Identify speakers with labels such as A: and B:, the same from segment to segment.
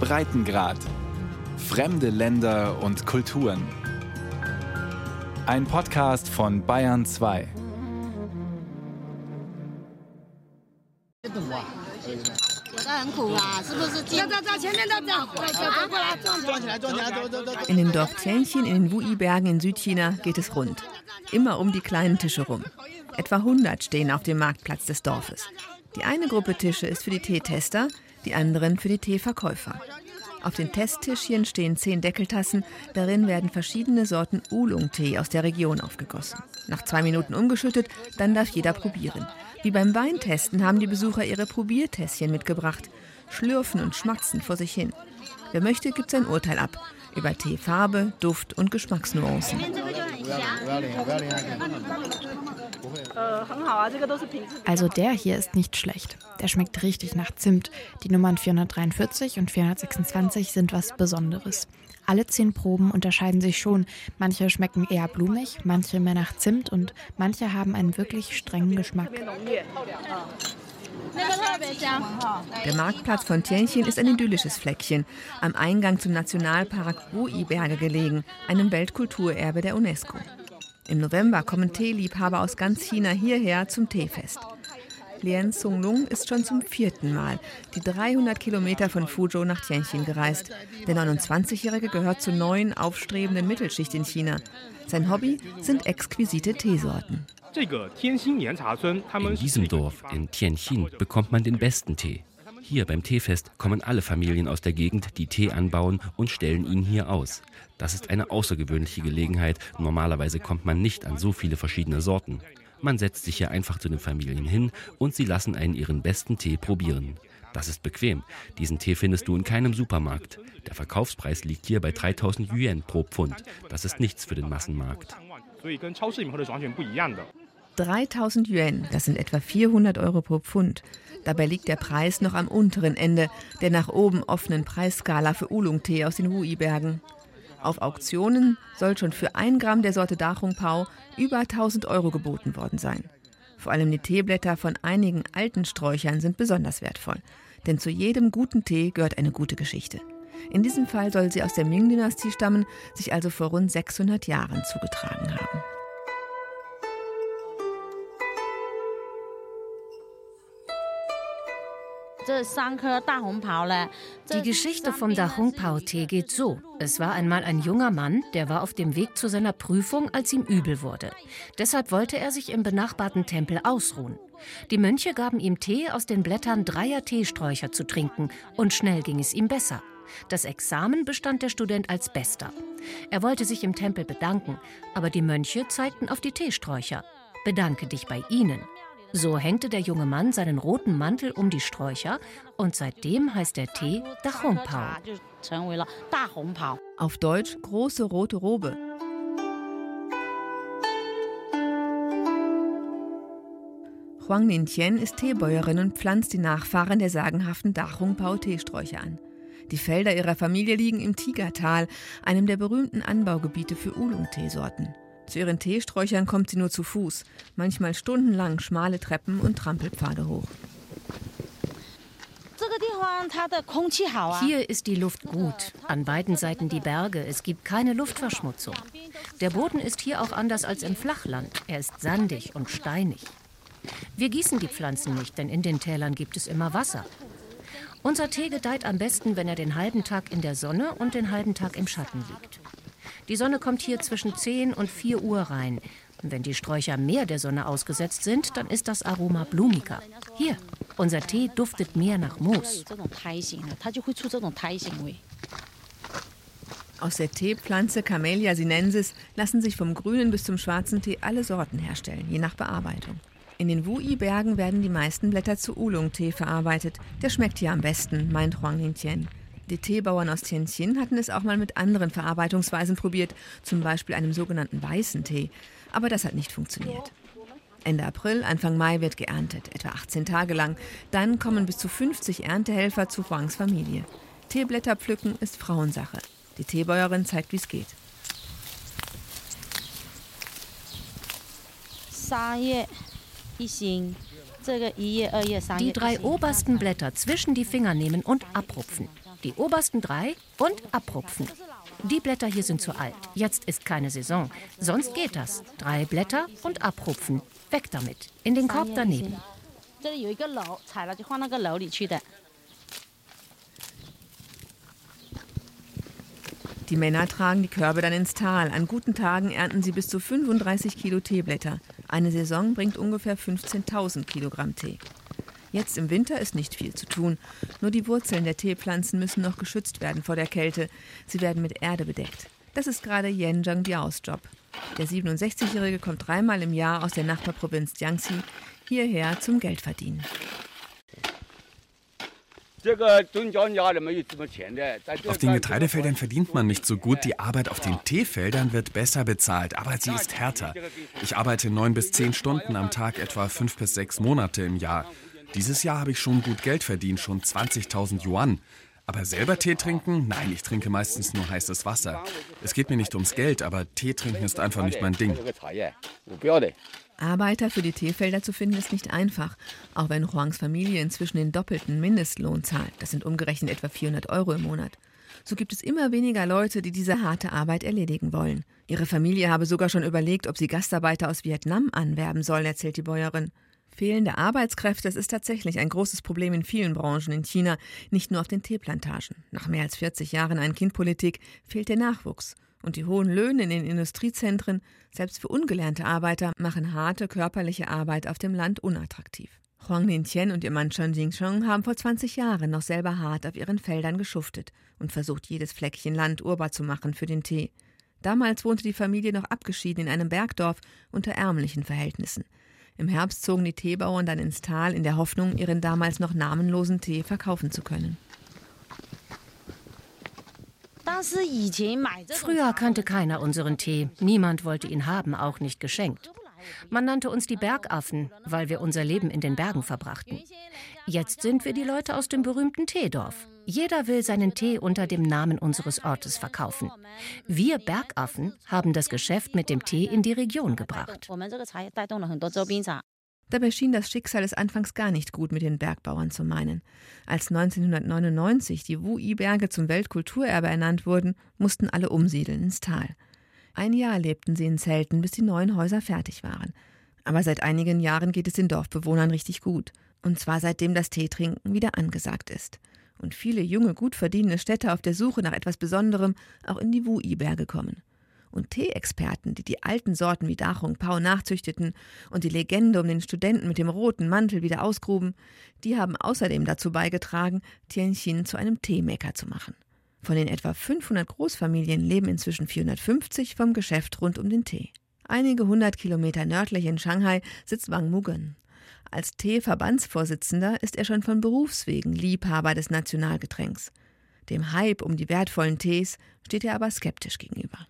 A: Breitengrad. Fremde Länder und Kulturen. Ein Podcast von Bayern 2.
B: In dem Dorf Tianjin in den Wui-Bergen in Südchina geht es rund. Immer um die kleinen Tische rum. Etwa 100 stehen auf dem Marktplatz des Dorfes. Die eine Gruppe Tische ist für die Teetester, die anderen für die Teeverkäufer. Auf den Testtischchen stehen zehn Deckeltassen. Darin werden verschiedene Sorten Oolong-Tee aus der Region aufgegossen. Nach zwei Minuten umgeschüttet, dann darf jeder probieren. Wie beim Weintesten haben die Besucher ihre Probiertässchen mitgebracht, schlürfen und schmatzen vor sich hin. Wer möchte, gibt sein Urteil ab über Teefarbe, Duft und Geschmacksnuancen.
C: Also der hier ist nicht schlecht. Der schmeckt richtig nach Zimt. Die Nummern 443 und 426 sind was Besonderes. Alle zehn Proben unterscheiden sich schon. Manche schmecken eher blumig, manche mehr nach Zimt und manche haben einen wirklich strengen Geschmack.
B: Der Marktplatz von Tianjin ist ein idyllisches Fleckchen, am Eingang zum Nationalpark Wui-Berge gelegen, einem Weltkulturerbe der UNESCO. Im November kommen Teeliebhaber aus ganz China hierher zum Teefest. Lian Lung ist schon zum vierten Mal die 300 Kilometer von Fuzhou nach Tianjin gereist. Der 29-Jährige gehört zur neuen, aufstrebenden Mittelschicht in China. Sein Hobby sind exquisite Teesorten.
D: In diesem Dorf, in Tianjin, bekommt man den besten Tee. Hier beim Teefest kommen alle Familien aus der Gegend, die Tee anbauen und stellen ihn hier aus. Das ist eine außergewöhnliche Gelegenheit. Normalerweise kommt man nicht an so viele verschiedene Sorten. Man setzt sich hier einfach zu den Familien hin und sie lassen einen ihren besten Tee probieren. Das ist bequem. Diesen Tee findest du in keinem Supermarkt. Der Verkaufspreis liegt hier bei 3000 Yuan pro Pfund. Das ist nichts für den Massenmarkt.
B: 3000 Yuan, das sind etwa 400 Euro pro Pfund. Dabei liegt der Preis noch am unteren Ende der nach oben offenen Preisskala für Oolong-Tee aus den Wui-Bergen. Auf Auktionen soll schon für ein Gramm der Sorte Dachung Pao über 1000 Euro geboten worden sein. Vor allem die Teeblätter von einigen alten Sträuchern sind besonders wertvoll. Denn zu jedem guten Tee gehört eine gute Geschichte. In diesem Fall soll sie aus der Ming-Dynastie stammen, sich also vor rund 600 Jahren zugetragen haben.
E: Die Geschichte vom Dahongpao-Tee geht so. Es war einmal ein junger Mann, der war auf dem Weg zu seiner Prüfung, als ihm übel wurde. Deshalb wollte er sich im benachbarten Tempel ausruhen. Die Mönche gaben ihm Tee aus den Blättern dreier Teesträucher zu trinken und schnell ging es ihm besser. Das Examen bestand der Student als Bester. Er wollte sich im Tempel bedanken, aber die Mönche zeigten auf die Teesträucher. Bedanke dich bei ihnen. So hängte der junge Mann seinen roten Mantel um die Sträucher und seitdem heißt der Tee Dachongpao.
B: Auf Deutsch große rote Robe. Huang Nintien ist Teebäuerin und pflanzt die Nachfahren der sagenhaften Dachongpao-Teesträucher an. Die Felder ihrer Familie liegen im Tigertal, einem der berühmten Anbaugebiete für Oolong-Teesorten. Zu ihren Teesträuchern kommt sie nur zu Fuß, manchmal stundenlang schmale Treppen und Trampelpfade hoch.
E: Hier ist die Luft gut. An beiden Seiten die Berge. Es gibt keine Luftverschmutzung. Der Boden ist hier auch anders als im Flachland. Er ist sandig und steinig. Wir gießen die Pflanzen nicht, denn in den Tälern gibt es immer Wasser. Unser Tee gedeiht am besten, wenn er den halben Tag in der Sonne und den halben Tag im Schatten liegt. Die Sonne kommt hier zwischen 10 und 4 Uhr rein. Und wenn die Sträucher mehr der Sonne ausgesetzt sind, dann ist das Aroma blumiger. Hier, unser Tee duftet mehr nach Moos.
B: Aus der Teepflanze Camellia sinensis lassen sich vom grünen bis zum schwarzen Tee alle Sorten herstellen, je nach Bearbeitung. In den Wui-Bergen werden die meisten Blätter zu Oolong-Tee verarbeitet. Der schmeckt hier am besten, meint Huang Nintien. Die Teebauern aus Tianjin hatten es auch mal mit anderen Verarbeitungsweisen probiert, zum Beispiel einem sogenannten weißen Tee. Aber das hat nicht funktioniert. Ende April, Anfang Mai wird geerntet, etwa 18 Tage lang. Dann kommen bis zu 50 Erntehelfer zu Huangs Familie. Teeblätter pflücken ist Frauensache. Die Teebäuerin zeigt, wie es geht.
E: Die drei obersten Blätter zwischen die Finger nehmen und abrupfen. Die obersten drei und abrupfen. Die Blätter hier sind zu alt. Jetzt ist keine Saison. Sonst geht das. Drei Blätter und abrupfen. Weg damit. In den Korb daneben.
B: Die Männer tragen die Körbe dann ins Tal. An guten Tagen ernten sie bis zu 35 Kilo Teeblätter. Eine Saison bringt ungefähr 15.000 Kilogramm Tee. Jetzt im Winter ist nicht viel zu tun. Nur die Wurzeln der Teepflanzen müssen noch geschützt werden vor der Kälte. Sie werden mit Erde bedeckt. Das ist gerade Yen Zhangbiaos Job. Der 67-Jährige kommt dreimal im Jahr aus der Nachbarprovinz Jiangxi hierher zum Geldverdienen.
F: Auf den Getreidefeldern verdient man nicht so gut, die Arbeit auf den Teefeldern wird besser bezahlt, aber sie ist härter. Ich arbeite neun bis zehn Stunden am Tag, etwa fünf bis sechs Monate im Jahr. Dieses Jahr habe ich schon gut Geld verdient, schon 20.000 Yuan. Aber selber Tee trinken? Nein, ich trinke meistens nur heißes Wasser. Es geht mir nicht ums Geld, aber Tee trinken ist einfach nicht mein Ding.
B: Arbeiter für die Teefelder zu finden ist nicht einfach, auch wenn Huangs Familie inzwischen den doppelten Mindestlohn zahlt. Das sind umgerechnet etwa 400 Euro im Monat. So gibt es immer weniger Leute, die diese harte Arbeit erledigen wollen. Ihre Familie habe sogar schon überlegt, ob sie Gastarbeiter aus Vietnam anwerben sollen, erzählt die Bäuerin. Fehlende Arbeitskräfte, das ist tatsächlich ein großes Problem in vielen Branchen in China, nicht nur auf den Teeplantagen. Nach mehr als 40 Jahren Ein-Kind-Politik fehlt der Nachwuchs. Und die hohen Löhne in den Industriezentren, selbst für ungelernte Arbeiter, machen harte körperliche Arbeit auf dem Land unattraktiv. Huang Nintien und ihr Mann Chen Jingsheng haben vor 20 Jahren noch selber hart auf ihren Feldern geschuftet und versucht, jedes Fleckchen Land urbar zu machen für den Tee. Damals wohnte die Familie noch abgeschieden in einem Bergdorf unter ärmlichen Verhältnissen. Im Herbst zogen die Teebauern dann ins Tal in der Hoffnung, ihren damals noch namenlosen Tee verkaufen zu können.
E: Früher kannte keiner unseren Tee. Niemand wollte ihn haben, auch nicht geschenkt. Man nannte uns die Bergaffen, weil wir unser Leben in den Bergen verbrachten. Jetzt sind wir die Leute aus dem berühmten Teedorf. Jeder will seinen Tee unter dem Namen unseres Ortes verkaufen. Wir Bergaffen haben das Geschäft mit dem Tee in die Region gebracht.
B: Dabei schien das Schicksal es anfangs gar nicht gut mit den Bergbauern zu meinen. Als 1999 die Wui-Berge zum Weltkulturerbe ernannt wurden, mussten alle umsiedeln ins Tal. Ein Jahr lebten sie in Zelten, bis die neuen Häuser fertig waren. Aber seit einigen Jahren geht es den Dorfbewohnern richtig gut. Und zwar seitdem das Teetrinken wieder angesagt ist und viele junge, gut verdienende Städter auf der Suche nach etwas Besonderem auch in die Wui-Berge kommen. Und Teeexperten, die die alten Sorten wie Dachung Pau nachzüchteten und die Legende um den Studenten mit dem roten Mantel wieder ausgruben, die haben außerdem dazu beigetragen, Tianjin zu einem Teemaker zu machen. Von den etwa 500 Großfamilien leben inzwischen 450 vom Geschäft rund um den Tee. Einige hundert Kilometer nördlich in Shanghai sitzt Wang Mugen. Als Tee-Verbandsvorsitzender ist er schon von Berufswegen Liebhaber des Nationalgetränks. Dem Hype um die wertvollen Tees steht er aber skeptisch gegenüber.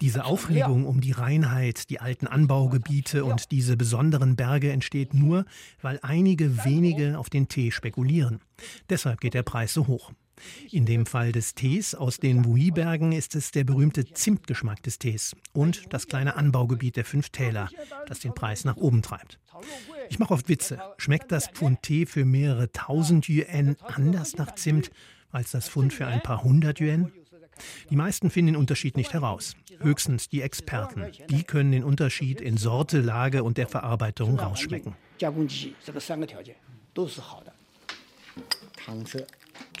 G: Diese Aufregung um die Reinheit, die alten Anbaugebiete und diese besonderen Berge entsteht nur, weil einige wenige auf den Tee spekulieren. Deshalb geht der Preis so hoch. In dem Fall des Tees aus den Wui-Bergen ist es der berühmte Zimtgeschmack des Tees und das kleine Anbaugebiet der fünf Täler, das den Preis nach oben treibt. Ich mache oft Witze. Schmeckt das Pfund Tee für mehrere tausend Yuan anders nach Zimt als das Pfund für ein paar hundert Yuan? Die meisten finden den Unterschied nicht heraus. Höchstens die Experten. Die können den Unterschied in Sorte, Lage und der Verarbeitung rausschmecken.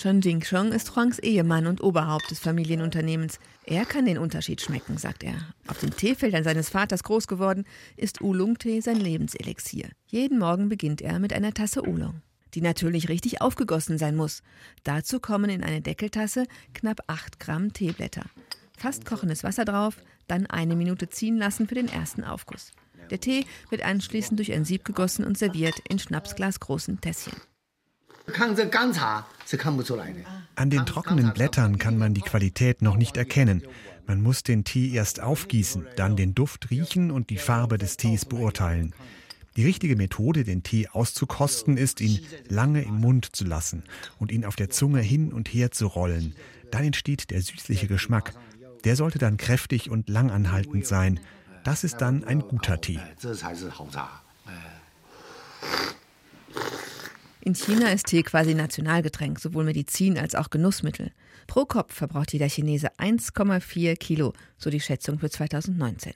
B: Chen Jingsheng ist Huangs Ehemann und Oberhaupt des Familienunternehmens. Er kann den Unterschied schmecken, sagt er. Auf den Teefeldern seines Vaters groß geworden, ist Oolong-Tee sein Lebenselixier. Jeden Morgen beginnt er mit einer Tasse Oolong, die natürlich richtig aufgegossen sein muss. Dazu kommen in eine Deckeltasse knapp 8 Gramm Teeblätter. Fast kochendes Wasser drauf, dann eine Minute ziehen lassen für den ersten Aufguss. Der Tee wird anschließend durch ein Sieb gegossen und serviert in schnapsglasgroßen Tässchen.
H: An den trockenen Blättern kann man die Qualität noch nicht erkennen. Man muss den Tee erst aufgießen, dann den Duft riechen und die Farbe des Tees beurteilen. Die richtige Methode, den Tee auszukosten, ist, ihn lange im Mund zu lassen und ihn auf der Zunge hin und her zu rollen. Dann entsteht der süßliche Geschmack. Der sollte dann kräftig und langanhaltend sein. Das ist dann ein guter Tee.
B: In China ist Tee quasi Nationalgetränk, sowohl Medizin als auch Genussmittel. Pro Kopf verbraucht jeder Chinese 1,4 Kilo, so die Schätzung für 2019.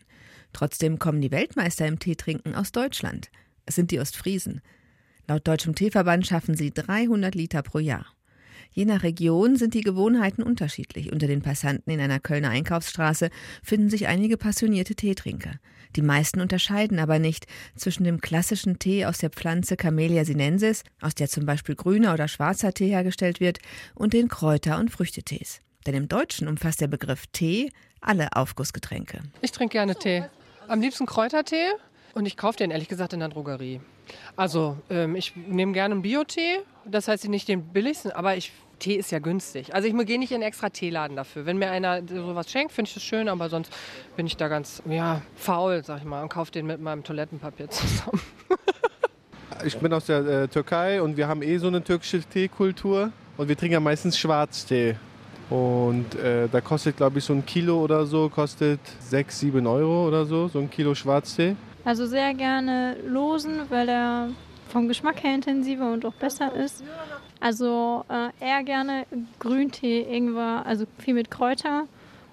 B: Trotzdem kommen die Weltmeister im Teetrinken aus Deutschland. Es sind die Ostfriesen. Laut Deutschem Teeverband schaffen sie 300 Liter pro Jahr. Je nach Region sind die Gewohnheiten unterschiedlich. Unter den Passanten in einer Kölner Einkaufsstraße finden sich einige passionierte Teetrinker. Die meisten unterscheiden aber nicht zwischen dem klassischen Tee aus der Pflanze Camellia sinensis, aus der zum Beispiel grüner oder schwarzer Tee hergestellt wird, und den Kräuter- und Früchtetees. Denn im Deutschen umfasst der Begriff Tee alle Aufgussgetränke.
I: Ich trinke gerne Tee. Am liebsten Kräutertee und ich kaufe den ehrlich gesagt in der Drogerie. Also ähm, ich nehme gerne einen Bio-Tee. Das heißt nicht den billigsten, aber ich, Tee ist ja günstig. Also ich gehe nicht in einen extra Teeladen dafür. Wenn mir einer sowas schenkt, finde ich das schön, aber sonst bin ich da ganz ja, faul, sag ich mal, und kaufe den mit meinem Toilettenpapier zusammen.
J: ich bin aus der äh, Türkei und wir haben eh so eine türkische Teekultur und wir trinken ja meistens Schwarztee. Und äh, da kostet, glaube ich, so ein Kilo oder so, kostet 6, 7 Euro oder so, so ein Kilo Schwarztee.
K: Also sehr gerne losen, weil er vom Geschmack her intensiver und auch besser ist. Also äh, eher gerne Grüntee, Ingwer, also viel mit Kräuter.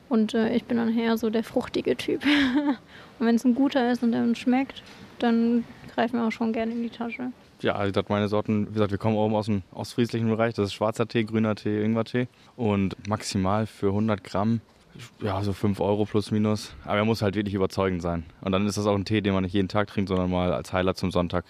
K: Und äh, ich bin dann eher so der fruchtige Typ. und wenn es ein guter ist und der uns schmeckt, dann greifen wir auch schon gerne in die Tasche.
L: Ja, also meine Sorten, wie gesagt, wir kommen oben aus dem ostfrieslichen Bereich. Das ist schwarzer Tee, grüner Tee, Ingwertee. Und maximal für 100 Gramm ja, so 5 Euro plus minus. Aber er muss halt wirklich überzeugend sein. Und dann ist das auch ein Tee, den man nicht jeden Tag trinkt, sondern mal als Highlight zum Sonntag,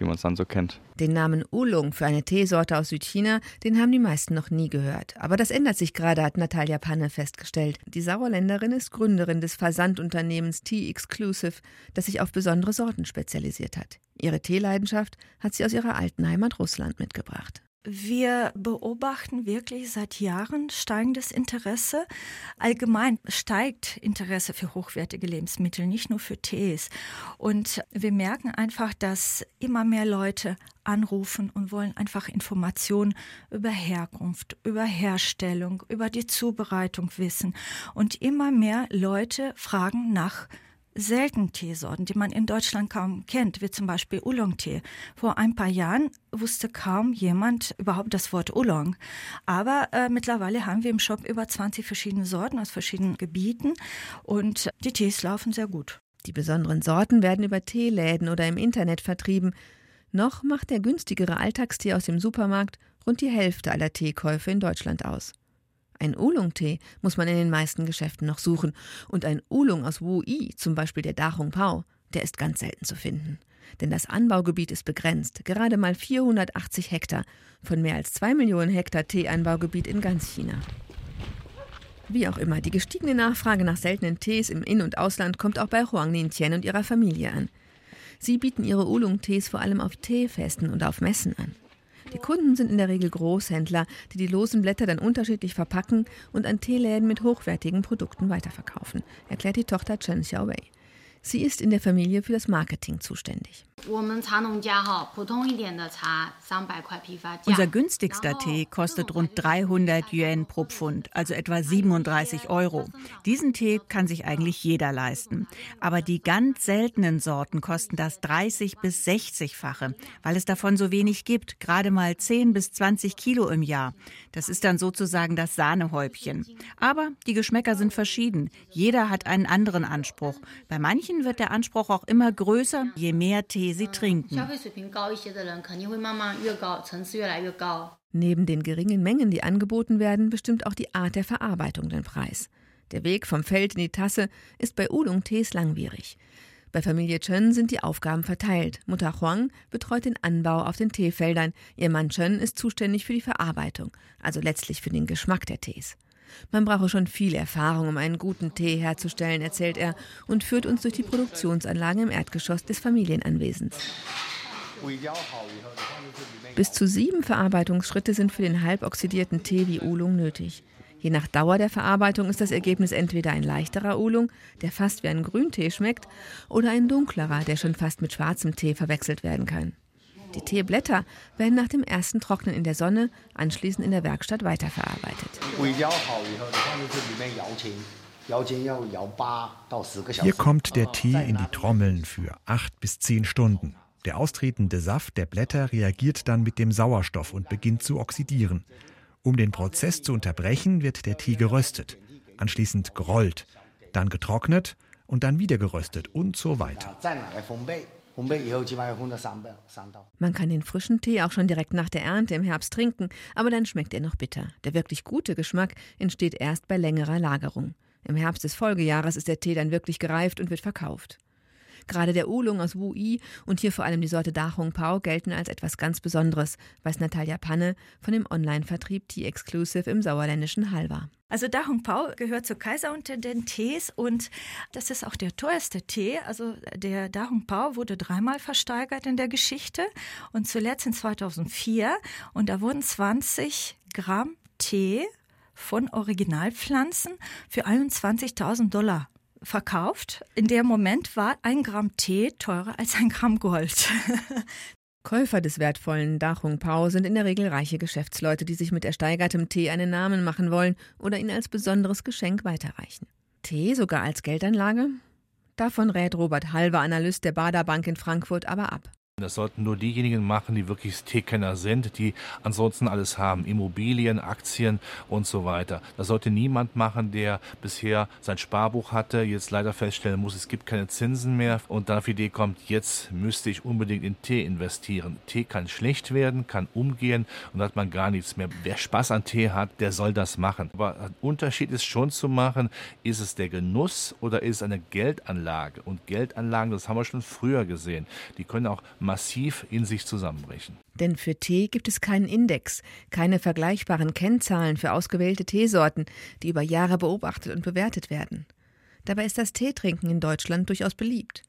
L: wie man es dann so kennt.
B: Den Namen Oolong für eine Teesorte aus Südchina, den haben die meisten noch nie gehört. Aber das ändert sich gerade, hat Natalia Panne festgestellt. Die Sauerländerin ist Gründerin des Versandunternehmens Tea Exclusive, das sich auf besondere Sorten spezialisiert hat. Ihre Teeleidenschaft hat sie aus ihrer alten Heimat Russland mitgebracht.
M: Wir beobachten wirklich seit Jahren steigendes Interesse. Allgemein steigt Interesse für hochwertige Lebensmittel, nicht nur für Tees. Und wir merken einfach, dass immer mehr Leute anrufen und wollen einfach Informationen über Herkunft, über Herstellung, über die Zubereitung wissen. Und immer mehr Leute fragen nach selten Teesorten, die man in Deutschland kaum kennt, wie zum Beispiel Oolong-Tee. Vor ein paar Jahren wusste kaum jemand überhaupt das Wort Oolong. Aber äh, mittlerweile haben wir im Shop über 20 verschiedene Sorten aus verschiedenen Gebieten und die Tees laufen sehr gut.
B: Die besonderen Sorten werden über Teeläden oder im Internet vertrieben. Noch macht der günstigere Alltagstee aus dem Supermarkt rund die Hälfte aller Teekäufe in Deutschland aus. Ein Oolong-Tee muss man in den meisten Geschäften noch suchen. Und ein Oolong aus Wu-I, zum Beispiel der Dachung Pao, der ist ganz selten zu finden. Denn das Anbaugebiet ist begrenzt, gerade mal 480 Hektar von mehr als zwei Millionen Hektar Teeanbaugebiet in ganz China. Wie auch immer, die gestiegene Nachfrage nach seltenen Tees im In- und Ausland kommt auch bei Huang Nintien und ihrer Familie an. Sie bieten ihre Oolong-Tees vor allem auf Teefesten und auf Messen an. Die Kunden sind in der Regel Großhändler, die die losen Blätter dann unterschiedlich verpacken und an Teeläden mit hochwertigen Produkten weiterverkaufen, erklärt die Tochter Chen Xiaowei. Sie ist in der Familie für das Marketing zuständig.
N: Unser günstigster Tee kostet rund 300 Yuan pro Pfund, also etwa 37 Euro. Diesen Tee kann sich eigentlich jeder leisten. Aber die ganz seltenen Sorten kosten das 30 bis 60-fache, weil es davon so wenig gibt, gerade mal 10 bis 20 Kilo im Jahr. Das ist dann sozusagen das Sahnehäubchen. Aber die Geschmäcker sind verschieden. Jeder hat einen anderen Anspruch. Bei manchen wird der Anspruch auch immer größer, je mehr Tee sie trinken.
B: Neben den geringen Mengen, die angeboten werden, bestimmt auch die Art der Verarbeitung den Preis. Der Weg vom Feld in die Tasse ist bei Oolong-Tees langwierig. Bei Familie Chen sind die Aufgaben verteilt. Mutter Huang betreut den Anbau auf den Teefeldern. Ihr Mann Chen ist zuständig für die Verarbeitung, also letztlich für den Geschmack der Tees. Man brauche schon viel Erfahrung, um einen guten Tee herzustellen, erzählt er und führt uns durch die Produktionsanlagen im Erdgeschoss des Familienanwesens. Bis zu sieben Verarbeitungsschritte sind für den halboxidierten Tee wie Oolong nötig. Je nach Dauer der Verarbeitung ist das Ergebnis entweder ein leichterer Oolong, der fast wie ein Grüntee schmeckt, oder ein dunklerer, der schon fast mit schwarzem Tee verwechselt werden kann. Die Teeblätter werden nach dem ersten Trocknen in der Sonne anschließend in der Werkstatt weiterverarbeitet.
H: Hier kommt der Tee in die Trommeln für acht bis zehn Stunden. Der austretende Saft der Blätter reagiert dann mit dem Sauerstoff und beginnt zu oxidieren. Um den Prozess zu unterbrechen, wird der Tee geröstet, anschließend gerollt, dann getrocknet und dann wieder geröstet und so weiter.
B: Man kann den frischen Tee auch schon direkt nach der Ernte im Herbst trinken, aber dann schmeckt er noch bitter. Der wirklich gute Geschmack entsteht erst bei längerer Lagerung. Im Herbst des Folgejahres ist der Tee dann wirklich gereift und wird verkauft. Gerade der Oolong aus Wu-I und hier vor allem die Sorte Da Hong Pao gelten als etwas ganz Besonderes, weiß Natalia Panne von dem Online-Vertrieb Tea Exclusive im sauerländischen Halver.
M: Also Da Pao gehört zur Kaiser unter den Tees und das ist auch der teuerste Tee. Also der Da Pao wurde dreimal versteigert in der Geschichte und zuletzt in 2004 und da wurden 20 Gramm Tee von Originalpflanzen für 21.000 Dollar verkauft. In dem Moment war ein Gramm Tee teurer als ein Gramm Gold.
B: Käufer des wertvollen Dachung Pau sind in der Regel reiche Geschäftsleute, die sich mit ersteigertem Tee einen Namen machen wollen oder ihn als besonderes Geschenk weiterreichen. Tee sogar als Geldanlage? Davon rät Robert Halver, Analyst der Bader Bank in Frankfurt, aber ab.
O: Das sollten nur diejenigen machen, die wirklich Teekenner sind, die ansonsten alles haben. Immobilien, Aktien und so weiter. Das sollte niemand machen, der bisher sein Sparbuch hatte, jetzt leider feststellen muss, es gibt keine Zinsen mehr und dann auf die Idee kommt, jetzt müsste ich unbedingt in Tee investieren. Tee kann schlecht werden, kann umgehen und hat man gar nichts mehr. Wer Spaß an Tee hat, der soll das machen. Aber ein Unterschied ist schon zu machen, ist es der Genuss oder ist es eine Geldanlage? Und Geldanlagen, das haben wir schon früher gesehen, die können auch massiv in sich zusammenbrechen.
B: Denn für Tee gibt es keinen Index, keine vergleichbaren Kennzahlen für ausgewählte Teesorten, die über Jahre beobachtet und bewertet werden. Dabei ist das Teetrinken in Deutschland durchaus beliebt.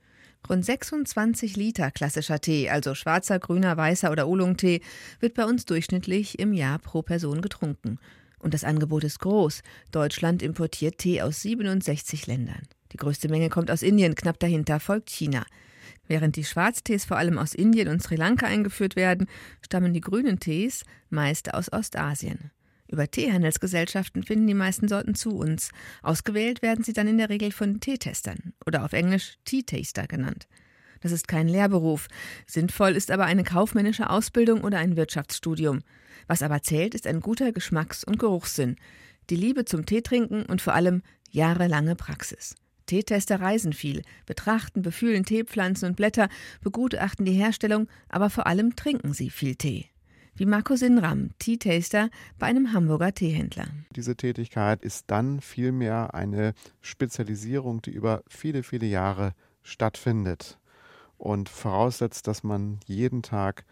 B: Rund 26 Liter klassischer Tee, also schwarzer, grüner, weißer oder Oolong-Tee, wird bei uns durchschnittlich im Jahr pro Person getrunken. Und das Angebot ist groß. Deutschland importiert Tee aus 67 Ländern. Die größte Menge kommt aus Indien, knapp dahinter folgt China. Während die Schwarztees vor allem aus Indien und Sri Lanka eingeführt werden, stammen die grünen Tees meist aus Ostasien. Über Teehandelsgesellschaften finden die meisten Sorten zu uns. Ausgewählt werden sie dann in der Regel von Teetestern oder auf Englisch Tea Taster genannt. Das ist kein Lehrberuf. Sinnvoll ist aber eine kaufmännische Ausbildung oder ein Wirtschaftsstudium. Was aber zählt, ist ein guter Geschmacks- und Geruchssinn, die Liebe zum Teetrinken und vor allem jahrelange Praxis. Teetester reisen viel, betrachten, befühlen Teepflanzen und Blätter, begutachten die Herstellung, aber vor allem trinken sie viel Tee. Wie Marco Sinram, Tea-Taster bei einem Hamburger Teehändler.
P: Diese Tätigkeit ist dann vielmehr eine Spezialisierung, die über viele, viele Jahre stattfindet und voraussetzt, dass man jeden Tag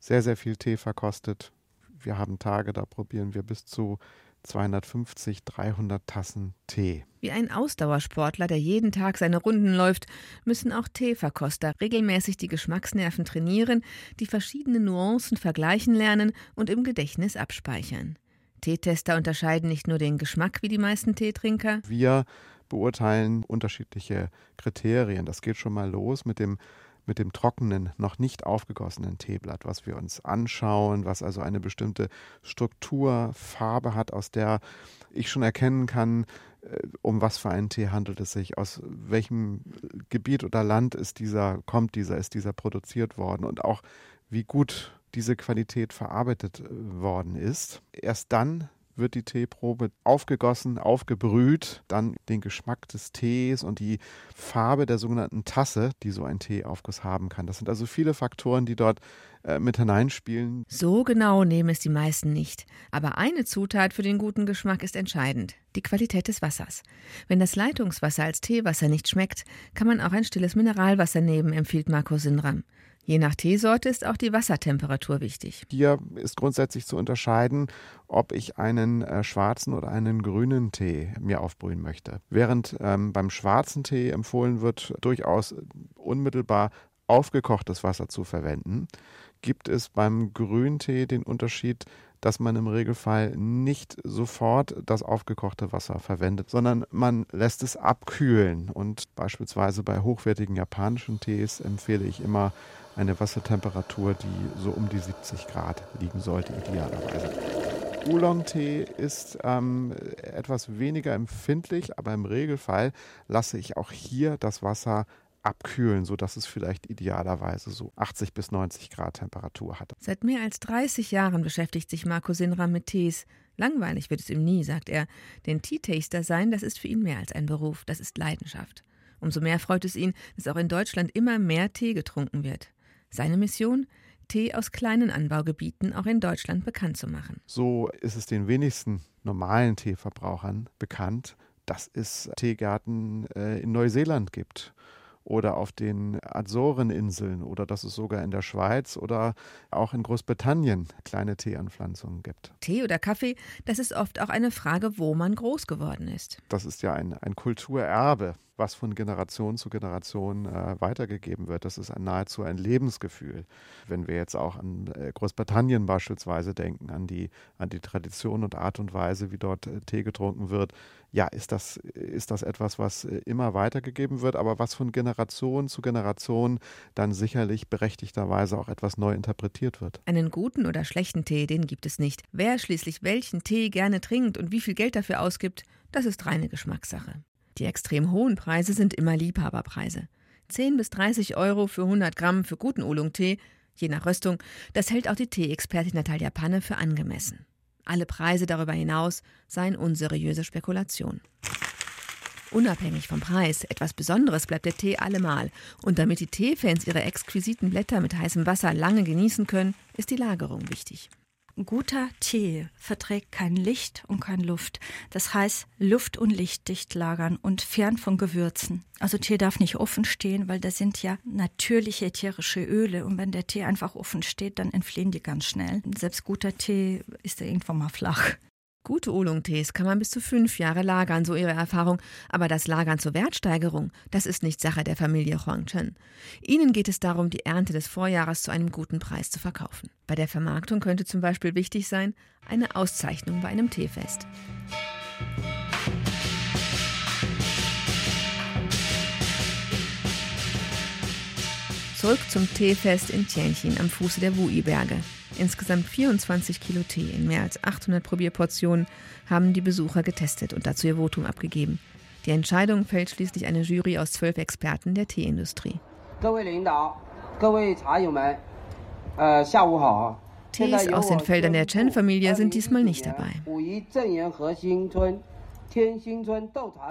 P: sehr, sehr viel Tee verkostet. Wir haben Tage, da probieren wir bis zu 250, 300 Tassen Tee.
B: Wie ein Ausdauersportler, der jeden Tag seine Runden läuft, müssen auch Teeverkoster regelmäßig die Geschmacksnerven trainieren, die verschiedenen Nuancen vergleichen lernen und im Gedächtnis abspeichern. Teetester unterscheiden nicht nur den Geschmack wie die meisten Teetrinker.
P: Wir beurteilen unterschiedliche Kriterien. Das geht schon mal los mit dem mit dem trockenen, noch nicht aufgegossenen Teeblatt, was wir uns anschauen, was also eine bestimmte Struktur, Farbe hat, aus der ich schon erkennen kann, äh, um was für einen Tee handelt es sich, aus welchem Gebiet oder Land ist dieser, kommt dieser, ist dieser produziert worden und auch wie gut diese Qualität verarbeitet äh, worden ist. Erst dann wird die Teeprobe aufgegossen, aufgebrüht, dann den Geschmack des Tees und die Farbe der sogenannten Tasse, die so ein Teeaufguss haben kann. Das sind also viele Faktoren, die dort äh, mit hineinspielen.
B: So genau nehmen es die meisten nicht. Aber eine Zutat für den guten Geschmack ist entscheidend: die Qualität des Wassers. Wenn das Leitungswasser als Teewasser nicht schmeckt, kann man auch ein stilles Mineralwasser nehmen, empfiehlt Marco Sinram. Je nach Teesorte ist auch die Wassertemperatur wichtig.
P: Hier ist grundsätzlich zu unterscheiden, ob ich einen äh, schwarzen oder einen grünen Tee mir aufbrühen möchte. Während ähm, beim schwarzen Tee empfohlen wird, durchaus unmittelbar aufgekochtes Wasser zu verwenden, gibt es beim Grüntee den Unterschied, dass man im Regelfall nicht sofort das aufgekochte Wasser verwendet, sondern man lässt es abkühlen. Und beispielsweise bei hochwertigen japanischen Tees empfehle ich immer eine Wassertemperatur, die so um die 70 Grad liegen sollte, idealerweise. Oolong-Tee ist ähm, etwas weniger empfindlich, aber im Regelfall lasse ich auch hier das Wasser abkühlen, sodass es vielleicht idealerweise so 80 bis 90 Grad Temperatur hat.
B: Seit mehr als 30 Jahren beschäftigt sich Marco Sinra mit Tees. Langweilig wird es ihm nie, sagt er. Denn Tea-Taster sein, das ist für ihn mehr als ein Beruf, das ist Leidenschaft. Umso mehr freut es ihn, dass auch in Deutschland immer mehr Tee getrunken wird. Seine Mission? Tee aus kleinen Anbaugebieten auch in Deutschland bekannt zu machen.
P: So ist es den wenigsten normalen Teeverbrauchern bekannt, dass es Teegärten äh, in Neuseeland gibt oder auf den Azoreninseln oder dass es sogar in der Schweiz oder auch in Großbritannien kleine Teeanpflanzungen gibt.
B: Tee oder Kaffee, das ist oft auch eine Frage, wo man groß geworden ist.
P: Das ist ja ein, ein Kulturerbe was von Generation zu Generation äh, weitergegeben wird. Das ist ein, nahezu ein Lebensgefühl. Wenn wir jetzt auch an äh, Großbritannien beispielsweise denken, an die, an die Tradition und Art und Weise, wie dort äh, Tee getrunken wird, ja, ist das, ist das etwas, was äh, immer weitergegeben wird, aber was von Generation zu Generation dann sicherlich berechtigterweise auch etwas neu interpretiert wird.
B: Einen guten oder schlechten Tee, den gibt es nicht. Wer schließlich welchen Tee gerne trinkt und wie viel Geld dafür ausgibt, das ist reine Geschmackssache. Die extrem hohen Preise sind immer Liebhaberpreise. 10 bis 30 Euro für 100 Gramm für guten Oolong-Tee, je nach Röstung, das hält auch die Tee-Expertin Natalia Panne für angemessen. Alle Preise darüber hinaus seien unseriöse Spekulation. Unabhängig vom Preis, etwas Besonderes bleibt der Tee allemal. Und damit die Teefans ihre exquisiten Blätter mit heißem Wasser lange genießen können, ist die Lagerung wichtig.
M: Guter Tee verträgt kein Licht und kein Luft. Das heißt, luft- und lichtdicht lagern und fern von Gewürzen. Also Tee darf nicht offen stehen, weil das sind ja natürliche ätherische Öle. Und wenn der Tee einfach offen steht, dann entfliehen die ganz schnell. Selbst guter Tee ist ja irgendwann mal flach.
B: Gute Oolong-Tees kann man bis zu fünf Jahre lagern, so ihre Erfahrung. Aber das Lagern zur Wertsteigerung, das ist nicht Sache der Familie Huangchen. Ihnen geht es darum, die Ernte des Vorjahres zu einem guten Preis zu verkaufen. Bei der Vermarktung könnte zum Beispiel wichtig sein, eine Auszeichnung bei einem Teefest. Zurück zum Teefest in Tianjin am Fuße der Wui-Berge. Insgesamt 24 Kilo Tee in mehr als 800 Probierportionen haben die Besucher getestet und dazu ihr Votum abgegeben. Die Entscheidung fällt schließlich eine Jury aus zwölf Experten der Teeindustrie. Tees aus den Feldern der Chen-Familie sind diesmal nicht dabei.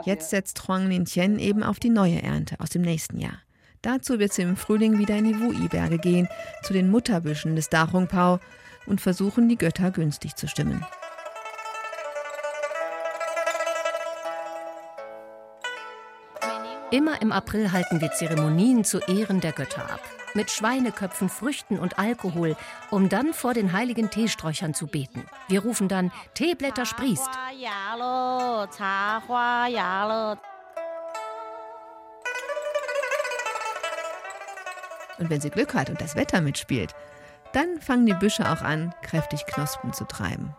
B: Jetzt setzt Huang Lintien eben auf die neue Ernte aus dem nächsten Jahr. Dazu wird sie im Frühling wieder in die Wui-Berge gehen, zu den Mutterbüschen des Dachungpao und versuchen, die Götter günstig zu stimmen.
E: Immer im April halten wir Zeremonien zu Ehren der Götter ab. Mit Schweineköpfen, Früchten und Alkohol, um dann vor den heiligen Teesträuchern zu beten. Wir rufen dann Teeblätter sprießt.
B: Und wenn sie Glück hat und das Wetter mitspielt, dann fangen die Büsche auch an, kräftig Knospen zu treiben.